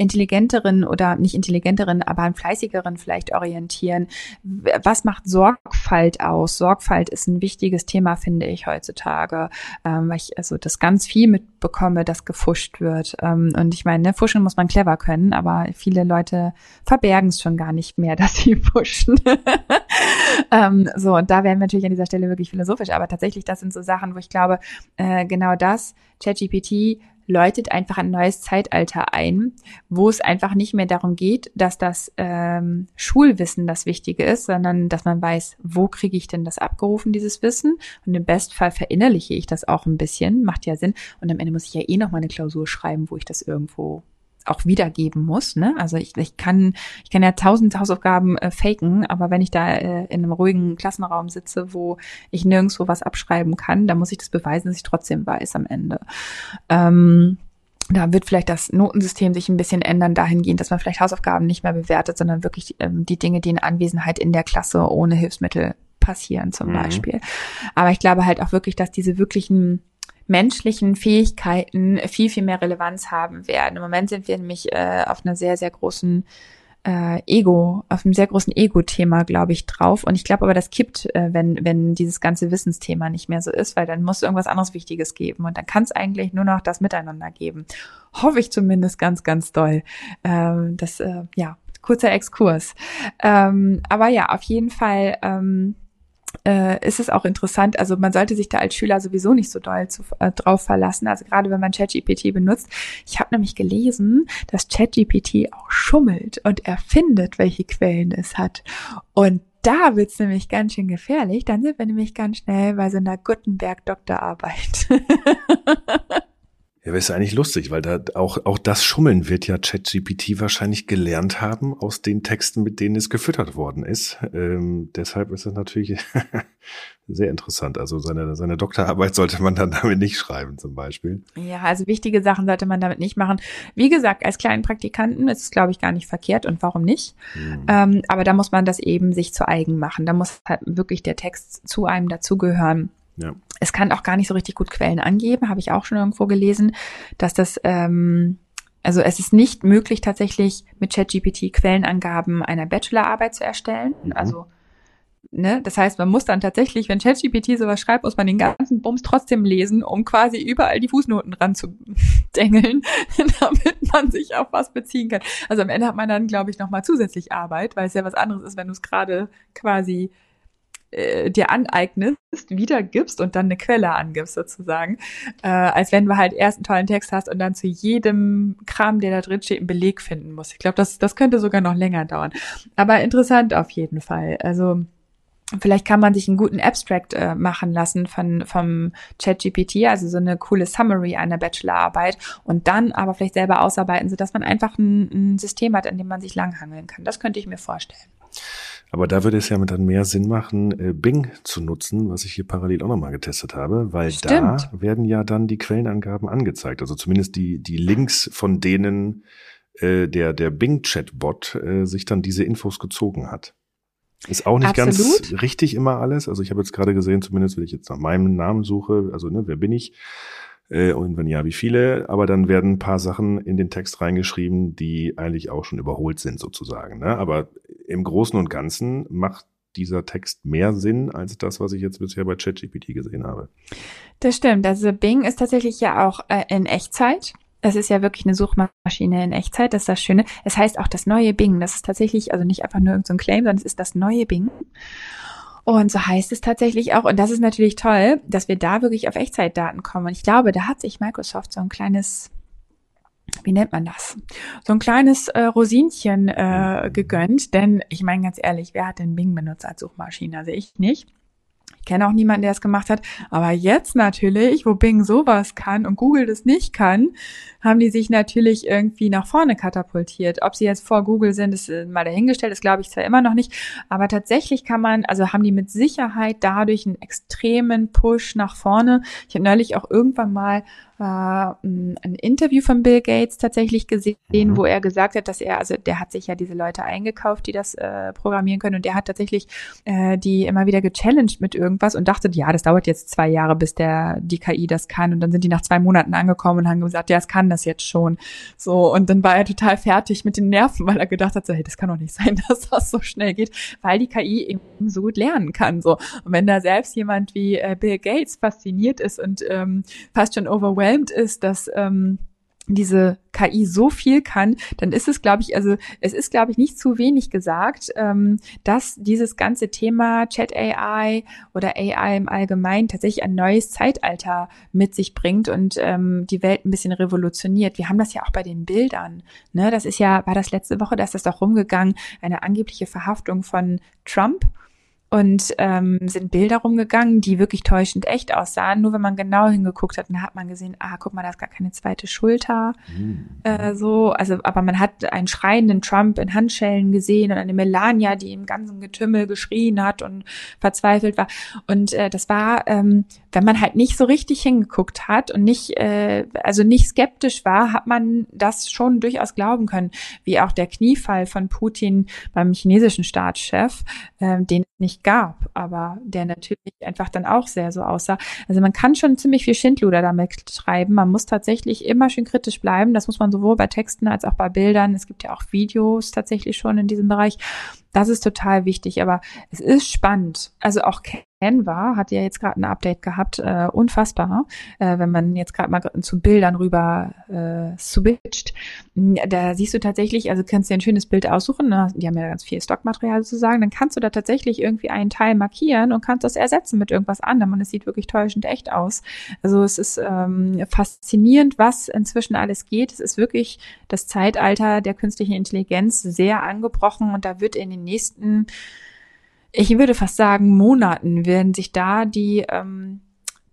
intelligenteren oder nicht intelligenteren, aber an fleißigeren vielleicht orientieren. Was macht Sorgfalt aus? Sorgfalt ist ein wichtiges Thema, finde ich heutzutage, ähm, weil ich also das ganz viel mitbekomme, dass gefuscht wird. Ähm, und ich meine, ne, fuschen muss man clever können, aber viele Leute verbergen es schon gar nicht mehr, dass sie fuschen. ähm, so, und da werden wir natürlich an dieser Stelle wirklich philosophisch, aber tatsächlich, das sind so Sachen, wo ich glaube, äh, genau das, ChatGPT läutet einfach ein neues Zeitalter ein, wo es einfach nicht mehr darum geht, dass das ähm, Schulwissen das Wichtige ist, sondern dass man weiß, wo kriege ich denn das abgerufen, dieses Wissen? Und im Bestfall verinnerliche ich das auch ein bisschen, macht ja Sinn. Und am Ende muss ich ja eh noch mal eine Klausur schreiben, wo ich das irgendwo auch wiedergeben muss. Ne? Also ich, ich kann ich kann ja tausend Hausaufgaben äh, faken, aber wenn ich da äh, in einem ruhigen Klassenraum sitze, wo ich nirgendwo was abschreiben kann, dann muss ich das beweisen, dass ich trotzdem weiß am Ende. Ähm, da wird vielleicht das Notensystem sich ein bisschen ändern, dahingehend, dass man vielleicht Hausaufgaben nicht mehr bewertet, sondern wirklich ähm, die Dinge, die in Anwesenheit in der Klasse ohne Hilfsmittel passieren zum mhm. Beispiel. Aber ich glaube halt auch wirklich, dass diese wirklichen menschlichen Fähigkeiten viel, viel mehr Relevanz haben werden. Im Moment sind wir nämlich äh, auf einer sehr, sehr großen äh, Ego, auf einem sehr großen Ego-Thema, glaube ich, drauf. Und ich glaube aber, das kippt, äh, wenn, wenn dieses ganze Wissensthema nicht mehr so ist, weil dann muss irgendwas anderes Wichtiges geben. Und dann kann es eigentlich nur noch das Miteinander geben. Hoffe ich zumindest ganz, ganz doll. Ähm, das, äh, ja, kurzer Exkurs. Ähm, aber ja, auf jeden Fall ähm, äh, ist es auch interessant. Also man sollte sich da als Schüler sowieso nicht so doll zu, äh, drauf verlassen. Also gerade wenn man ChatGPT benutzt. Ich habe nämlich gelesen, dass ChatGPT auch schummelt und erfindet, welche Quellen es hat. Und da wird's nämlich ganz schön gefährlich. Dann sind wir nämlich ganz schnell bei so einer Gutenberg-Doktorarbeit. Ja, ist eigentlich lustig, weil da auch, auch das Schummeln wird ja ChatGPT wahrscheinlich gelernt haben aus den Texten, mit denen es gefüttert worden ist. Ähm, deshalb ist es natürlich sehr interessant. Also seine, seine Doktorarbeit sollte man dann damit nicht schreiben, zum Beispiel. Ja, also wichtige Sachen sollte man damit nicht machen. Wie gesagt, als kleinen Praktikanten ist es, glaube ich, gar nicht verkehrt und warum nicht? Hm. Ähm, aber da muss man das eben sich zu eigen machen. Da muss halt wirklich der Text zu einem dazugehören. Ja. Es kann auch gar nicht so richtig gut Quellen angeben, habe ich auch schon irgendwo gelesen, dass das, ähm, also es ist nicht möglich tatsächlich mit ChatGPT Quellenangaben einer Bachelorarbeit zu erstellen. Mhm. Also Ne? Das heißt, man muss dann tatsächlich, wenn ChatGPT sowas schreibt, muss man den ganzen Bums trotzdem lesen, um quasi überall die Fußnoten ranzudengeln, damit man sich auf was beziehen kann. Also am Ende hat man dann, glaube ich, nochmal zusätzlich Arbeit, weil es ja was anderes ist, wenn du es gerade quasi äh, dir aneignest, wiedergibst und dann eine Quelle angibst sozusagen, äh, als wenn du halt erst einen tollen Text hast und dann zu jedem Kram, der da drin steht, einen Beleg finden musst. Ich glaube, das, das könnte sogar noch länger dauern. Aber interessant auf jeden Fall. Also Vielleicht kann man sich einen guten Abstract äh, machen lassen von vom ChatGPT, also so eine coole Summary einer Bachelorarbeit und dann aber vielleicht selber ausarbeiten, so dass man einfach ein, ein System hat, an dem man sich langhangeln kann. Das könnte ich mir vorstellen. Aber da würde es ja dann mehr Sinn machen, äh, Bing zu nutzen, was ich hier parallel auch nochmal getestet habe, weil Stimmt. da werden ja dann die Quellenangaben angezeigt. Also zumindest die, die Links, von denen äh, der, der Bing-Chatbot äh, sich dann diese Infos gezogen hat. Ist auch nicht Absolut. ganz richtig immer alles. Also ich habe jetzt gerade gesehen, zumindest wenn ich jetzt nach meinem Namen suche, also ne, wer bin ich? Äh, und wenn ja, wie viele? Aber dann werden ein paar Sachen in den Text reingeschrieben, die eigentlich auch schon überholt sind sozusagen. Ne? Aber im Großen und Ganzen macht dieser Text mehr Sinn als das, was ich jetzt bisher bei ChatGPT gesehen habe. Das stimmt. Also Bing ist tatsächlich ja auch äh, in Echtzeit. Es ist ja wirklich eine Suchmaschine in Echtzeit, das ist das Schöne. Es heißt auch das neue Bing. Das ist tatsächlich, also nicht einfach nur irgendein so Claim, sondern es ist das neue Bing. Und so heißt es tatsächlich auch. Und das ist natürlich toll, dass wir da wirklich auf Echtzeitdaten kommen. Und ich glaube, da hat sich Microsoft so ein kleines wie nennt man das? So ein kleines äh, Rosinchen äh, gegönnt, denn ich meine ganz ehrlich, wer hat denn Bing benutzt als Suchmaschine? Also ich nicht. Ich kenne auch niemanden, der es gemacht hat. Aber jetzt natürlich, wo Bing sowas kann und Google das nicht kann, haben die sich natürlich irgendwie nach vorne katapultiert. Ob sie jetzt vor Google sind, ist äh, mal dahingestellt, das glaube ich zwar immer noch nicht. Aber tatsächlich kann man, also haben die mit Sicherheit dadurch einen extremen Push nach vorne. Ich habe neulich auch irgendwann mal äh, ein Interview von Bill Gates tatsächlich gesehen, mhm. wo er gesagt hat, dass er, also der hat sich ja diese Leute eingekauft, die das äh, programmieren können und der hat tatsächlich äh, die immer wieder gechallenged mit irgendwas und dachte, ja, das dauert jetzt zwei Jahre, bis der die KI das kann und dann sind die nach zwei Monaten angekommen und haben gesagt, ja, es kann das jetzt schon. So und dann war er total fertig mit den Nerven, weil er gedacht hat, so, hey, das kann doch nicht sein, dass das so schnell geht, weil die KI eben so gut lernen kann. So und wenn da selbst jemand wie äh, Bill Gates fasziniert ist und ähm, fast schon overwhelmed ist, dass ähm, diese KI so viel kann, dann ist es, glaube ich, also es ist, glaube ich, nicht zu wenig gesagt, ähm, dass dieses ganze Thema Chat AI oder AI im Allgemeinen tatsächlich ein neues Zeitalter mit sich bringt und ähm, die Welt ein bisschen revolutioniert. Wir haben das ja auch bei den Bildern. Ne? Das ist ja, war das letzte Woche, da ist das doch rumgegangen, eine angebliche Verhaftung von Trump und ähm, sind Bilder rumgegangen, die wirklich täuschend echt aussahen. Nur wenn man genau hingeguckt hat, dann hat man gesehen, ah, guck mal, da ist gar keine zweite Schulter. Mhm. Äh, so, also, aber man hat einen schreienden Trump in Handschellen gesehen und eine Melania, die im ganzen Getümmel geschrien hat und verzweifelt war. Und äh, das war, ähm, wenn man halt nicht so richtig hingeguckt hat und nicht, äh, also nicht skeptisch war, hat man das schon durchaus glauben können, wie auch der Kniefall von Putin beim chinesischen Staatschef, äh, den nicht gab, aber der natürlich einfach dann auch sehr so aussah. Also man kann schon ziemlich viel Schindluder damit schreiben. Man muss tatsächlich immer schön kritisch bleiben. Das muss man sowohl bei Texten als auch bei Bildern. Es gibt ja auch Videos tatsächlich schon in diesem Bereich. Das ist total wichtig, aber es ist spannend. Also auch Canva hat ja jetzt gerade ein Update gehabt, äh, unfassbar, äh, wenn man jetzt gerade mal zu Bildern rüber äh, switcht. Da siehst du tatsächlich, also kannst du dir ein schönes Bild aussuchen, ne? die haben ja ganz viel Stockmaterial sozusagen, dann kannst du da tatsächlich irgendwie einen Teil markieren und kannst das ersetzen mit irgendwas anderem und es sieht wirklich täuschend echt aus. Also es ist ähm, faszinierend, was inzwischen alles geht. Es ist wirklich das Zeitalter der künstlichen Intelligenz sehr angebrochen und da wird in den nächsten, ich würde fast sagen, Monaten werden sich da die, ähm,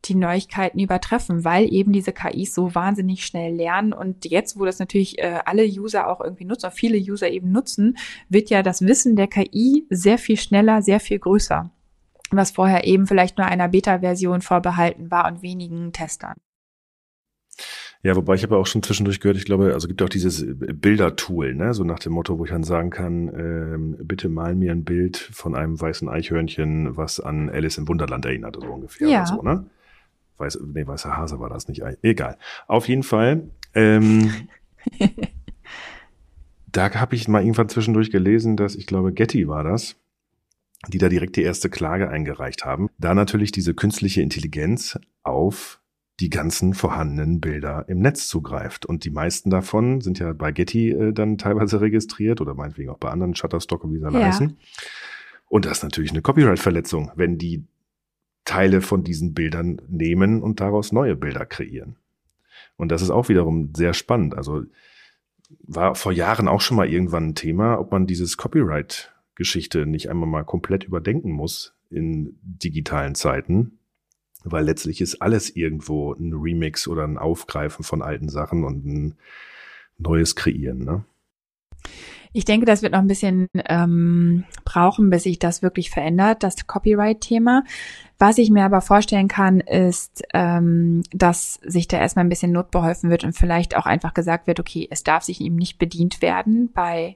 die Neuigkeiten übertreffen, weil eben diese KIs so wahnsinnig schnell lernen. Und jetzt, wo das natürlich äh, alle User auch irgendwie nutzen, viele User eben nutzen, wird ja das Wissen der KI sehr viel schneller, sehr viel größer. Was vorher eben vielleicht nur einer Beta-Version vorbehalten war und wenigen Testern. Ja, wobei ich habe auch schon zwischendurch gehört, ich glaube, also gibt auch dieses Bilder-Tool, ne, so nach dem Motto, wo ich dann sagen kann, ähm, bitte mal mir ein Bild von einem weißen Eichhörnchen, was an Alice im Wunderland erinnert, so ungefähr. Ja. Oder so, ne? Weiß, nee, weißer Hase war das nicht. Egal. Auf jeden Fall. Ähm, da habe ich mal irgendwann zwischendurch gelesen, dass ich glaube, Getty war das, die da direkt die erste Klage eingereicht haben. Da natürlich diese künstliche Intelligenz auf die ganzen vorhandenen Bilder im Netz zugreift. Und die meisten davon sind ja bei Getty äh, dann teilweise registriert oder meinetwegen auch bei anderen Shutterstock und wie sie ja. heißen. Und das ist natürlich eine Copyright-Verletzung, wenn die Teile von diesen Bildern nehmen und daraus neue Bilder kreieren. Und das ist auch wiederum sehr spannend. Also war vor Jahren auch schon mal irgendwann ein Thema, ob man dieses Copyright-Geschichte nicht einmal mal komplett überdenken muss in digitalen Zeiten, weil letztlich ist alles irgendwo ein Remix oder ein Aufgreifen von alten Sachen und ein neues Kreieren. Ne? Ich denke, das wird noch ein bisschen ähm, brauchen, bis sich das wirklich verändert, das Copyright-Thema. Was ich mir aber vorstellen kann, ist, ähm, dass sich da erstmal ein bisschen notbeholfen wird und vielleicht auch einfach gesagt wird, okay, es darf sich ihm nicht bedient werden bei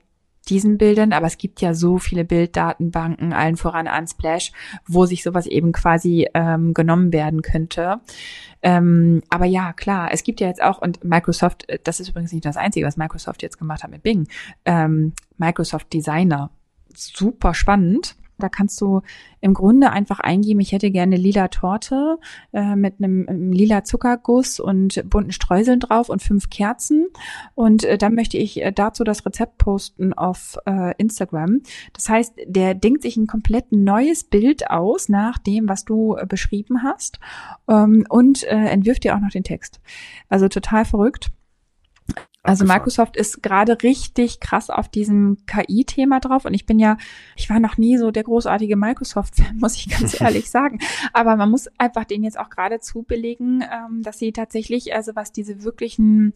diesen Bildern, aber es gibt ja so viele Bilddatenbanken, allen voran Unsplash, wo sich sowas eben quasi ähm, genommen werden könnte. Ähm, aber ja, klar, es gibt ja jetzt auch, und Microsoft, äh, das ist übrigens nicht das Einzige, was Microsoft jetzt gemacht hat mit Bing, ähm, Microsoft Designer. Super spannend. Da kannst du im Grunde einfach eingeben, ich hätte gerne lila Torte äh, mit einem, einem, lila Zuckerguss und bunten Streuseln drauf und fünf Kerzen. Und äh, dann möchte ich äh, dazu das Rezept posten auf äh, Instagram. Das heißt, der denkt sich ein komplett neues Bild aus nach dem, was du äh, beschrieben hast ähm, und entwirft dir auch noch den Text. Also total verrückt. Also Microsoft ist gerade richtig krass auf diesem KI-Thema drauf und ich bin ja, ich war noch nie so der großartige Microsoft-Fan, muss ich ganz ehrlich sagen. Aber man muss einfach denen jetzt auch gerade zubelegen, ähm, dass sie tatsächlich, also was diese wirklichen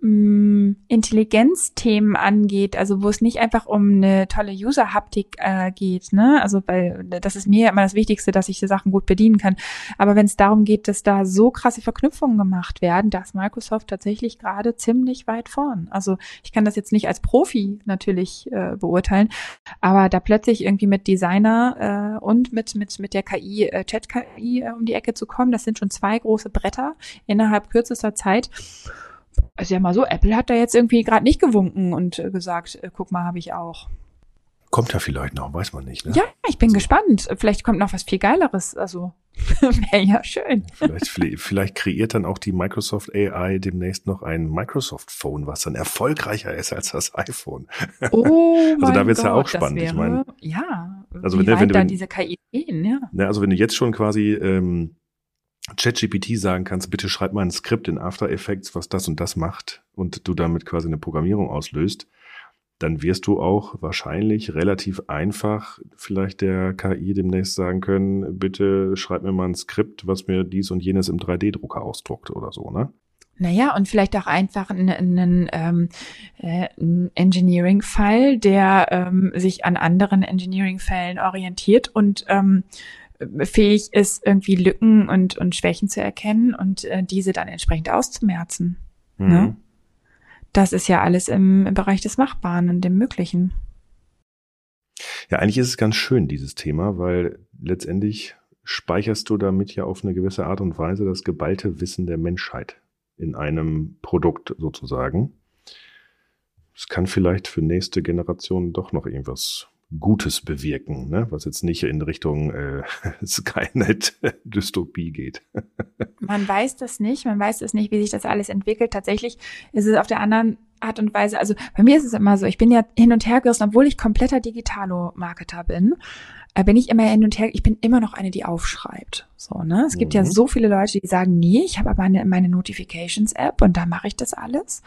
mh, Intelligenzthemen angeht, also wo es nicht einfach um eine tolle User-Haptik äh, geht, ne? Also weil das ist mir immer das Wichtigste, dass ich die Sachen gut bedienen kann. Aber wenn es darum geht, dass da so krasse Verknüpfungen gemacht werden, da ist Microsoft tatsächlich gerade ziemlich weit vorn. Also ich kann das jetzt nicht als Profi natürlich äh, beurteilen, aber da plötzlich irgendwie mit Designer äh, und mit mit mit der KI, äh, Chat-KI äh, um die Ecke zu kommen, das sind schon zwei große Bretter innerhalb kürzester Zeit also ja mal so, Apple hat da jetzt irgendwie gerade nicht gewunken und äh, gesagt, äh, guck mal, habe ich auch. Kommt ja vielleicht noch, weiß man nicht. Ne? Ja, ich bin so. gespannt. Vielleicht kommt noch was viel Geileres. Also wäre ja schön. Vielleicht, vielleicht kreiert dann auch die Microsoft AI demnächst noch ein Microsoft Phone, was dann erfolgreicher ist als das iPhone. Oh, also da wird es ja auch spannend. Wäre, ich meine, ja, also wenn, wenn, wenn, da diese KI gehen, ja. Ne, also wenn du jetzt schon quasi ähm, ChatGPT sagen kannst, bitte schreib mal ein Skript in After Effects, was das und das macht und du damit quasi eine Programmierung auslöst, dann wirst du auch wahrscheinlich relativ einfach vielleicht der KI demnächst sagen können, bitte schreib mir mal ein Skript, was mir dies und jenes im 3D-Drucker ausdruckt oder so, ne? Naja, und vielleicht auch einfach einen, einen ähm, äh, Engineering-Fall, der ähm, sich an anderen Engineering-Fällen orientiert und ähm, fähig ist, irgendwie Lücken und, und Schwächen zu erkennen und äh, diese dann entsprechend auszumerzen. Mhm. Ne? Das ist ja alles im, im Bereich des Machbaren und dem Möglichen. Ja, eigentlich ist es ganz schön, dieses Thema, weil letztendlich speicherst du damit ja auf eine gewisse Art und Weise das geballte Wissen der Menschheit in einem Produkt sozusagen. Es kann vielleicht für nächste Generationen doch noch irgendwas Gutes bewirken, ne? was jetzt nicht in Richtung äh, Skynet-Dystopie geht. man weiß das nicht, man weiß das nicht, wie sich das alles entwickelt. Tatsächlich ist es auf der anderen Art und Weise, also bei mir ist es immer so, ich bin ja hin und her gerissen, obwohl ich kompletter Digitalo-Marketer bin, äh, bin ich immer hin und her, ich bin immer noch eine, die aufschreibt. So, ne? Es gibt mhm. ja so viele Leute, die sagen, nee, ich habe aber meine, meine Notifications-App und da mache ich das alles.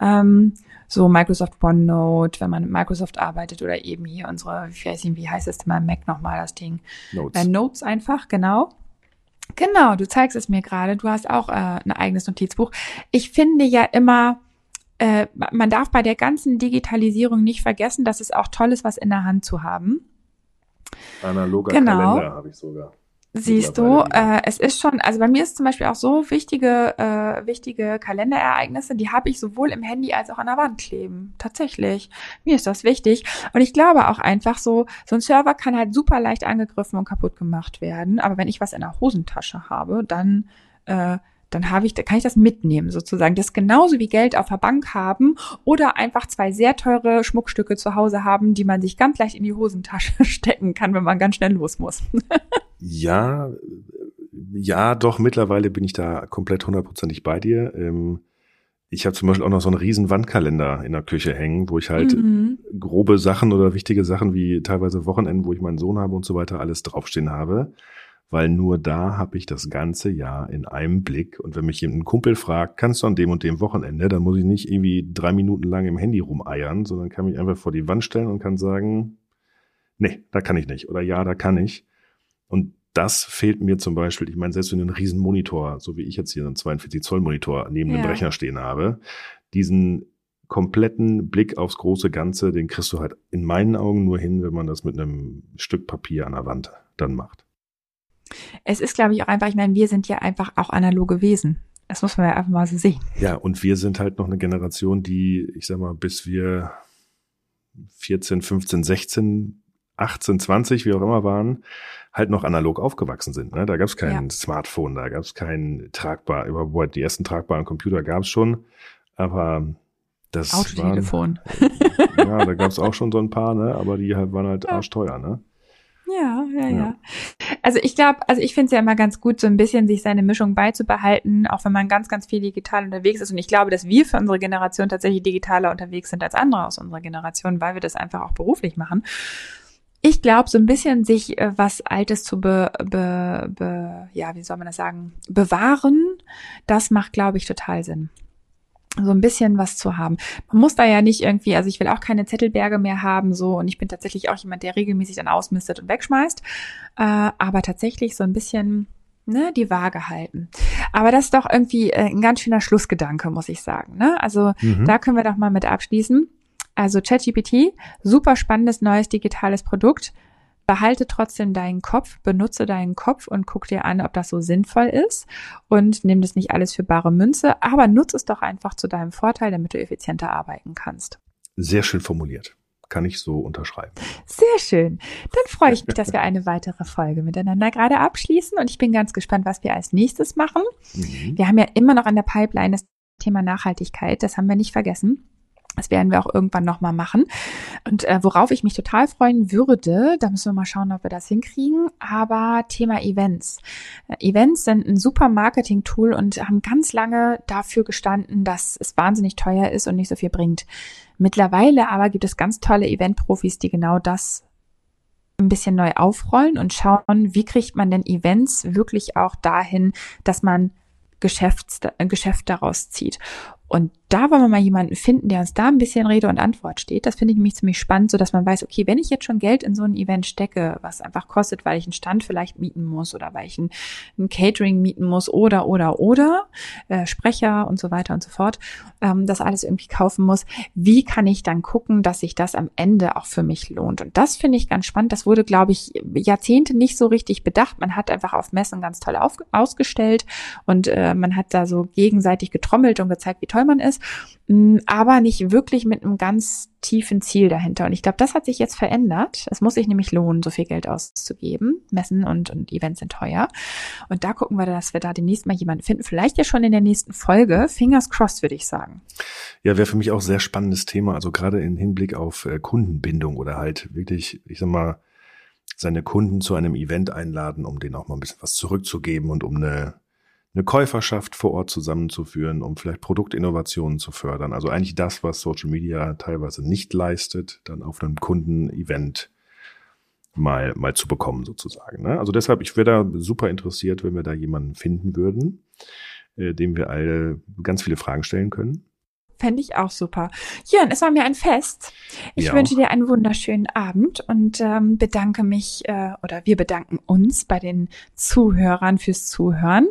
Ähm, so Microsoft OneNote, wenn man mit Microsoft arbeitet oder eben hier unsere, ich weiß nicht, wie heißt das mal Mac nochmal, das Ding? Notes. Äh, Notes einfach, genau. Genau, du zeigst es mir gerade. Du hast auch äh, ein eigenes Notizbuch. Ich finde ja immer, äh, man darf bei der ganzen Digitalisierung nicht vergessen, dass es auch toll ist, was in der Hand zu haben. Analoger genau. Kalender habe ich sogar. Siehst du, äh, es ist schon, also bei mir ist zum Beispiel auch so wichtige, äh, wichtige Kalenderereignisse, die habe ich sowohl im Handy als auch an der Wand kleben. Tatsächlich. Mir ist das wichtig. Und ich glaube auch einfach so, so ein Server kann halt super leicht angegriffen und kaputt gemacht werden. Aber wenn ich was in der Hosentasche habe, dann äh, dann habe ich, da kann ich das mitnehmen sozusagen. Das ist genauso wie Geld auf der Bank haben oder einfach zwei sehr teure Schmuckstücke zu Hause haben, die man sich ganz leicht in die Hosentasche stecken kann, wenn man ganz schnell los muss. ja, ja, doch, mittlerweile bin ich da komplett hundertprozentig bei dir. Ähm, ich habe zum Beispiel auch noch so einen riesen Wandkalender in der Küche hängen, wo ich halt mhm. grobe Sachen oder wichtige Sachen wie teilweise Wochenenden, wo ich meinen Sohn habe und so weiter, alles draufstehen habe weil nur da habe ich das ganze Jahr in einem Blick. Und wenn mich ein Kumpel fragt, kannst du an dem und dem Wochenende, dann muss ich nicht irgendwie drei Minuten lang im Handy rumeiern, sondern kann mich einfach vor die Wand stellen und kann sagen, nee, da kann ich nicht. Oder ja, da kann ich. Und das fehlt mir zum Beispiel, ich meine, selbst wenn du einen riesen Monitor, so wie ich jetzt hier einen 42 Zoll Monitor neben ja. dem Rechner stehen habe, diesen kompletten Blick aufs große Ganze, den kriegst du halt in meinen Augen nur hin, wenn man das mit einem Stück Papier an der Wand dann macht. Es ist, glaube ich, auch einfach, ich meine, wir sind ja einfach auch analoge Wesen. Das muss man ja einfach mal so sehen. Ja, und wir sind halt noch eine Generation, die, ich sag mal, bis wir 14, 15, 16, 18, 20, wie auch immer waren, halt noch analog aufgewachsen sind. Ne? Da gab es kein ja. Smartphone, da gab es kein tragbar, überhaupt die ersten tragbaren Computer gab es schon, aber das Autotelefon. Waren, ja, da gab es auch schon so ein paar, ne? aber die halt waren halt ja. arschteuer. Ne? Ja, ja, ja. ja. Also ich glaube, also ich finde es ja immer ganz gut, so ein bisschen sich seine Mischung beizubehalten, auch wenn man ganz, ganz viel digital unterwegs ist. Und ich glaube, dass wir für unsere Generation tatsächlich digitaler unterwegs sind als andere aus unserer Generation, weil wir das einfach auch beruflich machen. Ich glaube, so ein bisschen sich äh, was Altes zu be, be, be, ja, wie soll man das sagen, bewahren, das macht, glaube ich, total Sinn. so ein bisschen was zu haben. Man muss da ja nicht irgendwie, also ich will auch keine Zettelberge mehr haben, so und ich bin tatsächlich auch jemand, der regelmäßig dann ausmistet und wegschmeißt, äh, aber tatsächlich so ein bisschen ne, die Waage halten. Aber das ist doch irgendwie äh, ein ganz schöner Schlussgedanke, muss ich sagen. Ne? Also mhm. da können wir doch mal mit abschließen. Also ChatGPT, super spannendes neues digitales Produkt. Behalte trotzdem deinen Kopf, benutze deinen Kopf und guck dir an, ob das so sinnvoll ist. Und nimm das nicht alles für bare Münze, aber nutze es doch einfach zu deinem Vorteil, damit du effizienter arbeiten kannst. Sehr schön formuliert kann ich so unterschreiben. Sehr schön. Dann freue ich mich, dass wir eine weitere Folge miteinander gerade abschließen und ich bin ganz gespannt, was wir als nächstes machen. Mhm. Wir haben ja immer noch an der Pipeline das Thema Nachhaltigkeit, das haben wir nicht vergessen. Das werden wir auch irgendwann nochmal machen. Und äh, worauf ich mich total freuen würde, da müssen wir mal schauen, ob wir das hinkriegen, aber Thema Events. Äh, Events sind ein super Marketing-Tool und haben ganz lange dafür gestanden, dass es wahnsinnig teuer ist und nicht so viel bringt. Mittlerweile aber gibt es ganz tolle Event-Profis, die genau das ein bisschen neu aufrollen und schauen, wie kriegt man denn Events wirklich auch dahin, dass man Geschäfts, Geschäft daraus zieht. Und da wollen wir mal jemanden finden, der uns da ein bisschen Rede und Antwort steht. Das finde ich nämlich ziemlich spannend, so dass man weiß, okay, wenn ich jetzt schon Geld in so ein Event stecke, was einfach kostet, weil ich einen Stand vielleicht mieten muss oder weil ich ein, ein Catering mieten muss oder oder oder äh, Sprecher und so weiter und so fort, ähm, das alles irgendwie kaufen muss, wie kann ich dann gucken, dass sich das am Ende auch für mich lohnt? Und das finde ich ganz spannend. Das wurde, glaube ich, Jahrzehnte nicht so richtig bedacht. Man hat einfach auf Messen ganz toll auf, ausgestellt und äh, man hat da so gegenseitig getrommelt und gezeigt, wie toll man ist. Mm, aber nicht wirklich mit einem ganz tiefen Ziel dahinter. Und ich glaube, das hat sich jetzt verändert. Es muss sich nämlich lohnen, so viel Geld auszugeben. Messen und, und Events sind teuer. Und da gucken wir, dass wir da demnächst mal jemanden finden. Vielleicht ja schon in der nächsten Folge. Fingers crossed, würde ich sagen. Ja, wäre für mich auch sehr spannendes Thema. Also gerade im Hinblick auf äh, Kundenbindung oder halt wirklich, ich sag mal, seine Kunden zu einem Event einladen, um denen auch mal ein bisschen was zurückzugeben und um eine eine Käuferschaft vor Ort zusammenzuführen, um vielleicht Produktinnovationen zu fördern. Also eigentlich das, was Social Media teilweise nicht leistet, dann auf einem Kundenevent mal, mal zu bekommen sozusagen. Ne? Also deshalb, ich wäre da super interessiert, wenn wir da jemanden finden würden, äh, dem wir alle ganz viele Fragen stellen können. Fände ich auch super. Jörn, es war mir ein Fest. Ich ja. wünsche dir einen wunderschönen Abend und ähm, bedanke mich äh, oder wir bedanken uns bei den Zuhörern fürs Zuhören.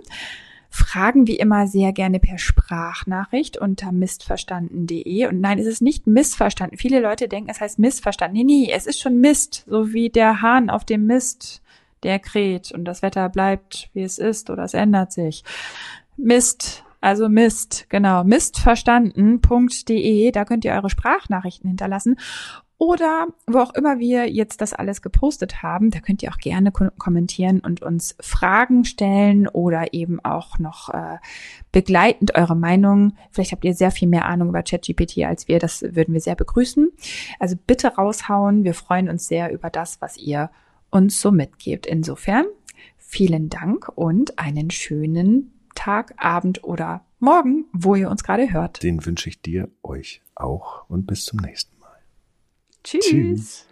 Fragen wie immer sehr gerne per Sprachnachricht unter mistverstanden.de. Und nein, es ist nicht missverstanden. Viele Leute denken, es heißt missverstanden. Nee, nee, es ist schon Mist, so wie der Hahn auf dem Mist, der kräht und das Wetter bleibt, wie es ist oder es ändert sich. Mist, also Mist, genau, mistverstanden.de, da könnt ihr eure Sprachnachrichten hinterlassen. Oder wo auch immer wir jetzt das alles gepostet haben, da könnt ihr auch gerne kommentieren und uns Fragen stellen oder eben auch noch äh, begleitend eure Meinung. Vielleicht habt ihr sehr viel mehr Ahnung über ChatGPT als wir. Das würden wir sehr begrüßen. Also bitte raushauen. Wir freuen uns sehr über das, was ihr uns so mitgebt. Insofern vielen Dank und einen schönen Tag, Abend oder Morgen, wo ihr uns gerade hört. Den wünsche ich dir, euch auch und bis zum nächsten. Tschüss. Tschüss.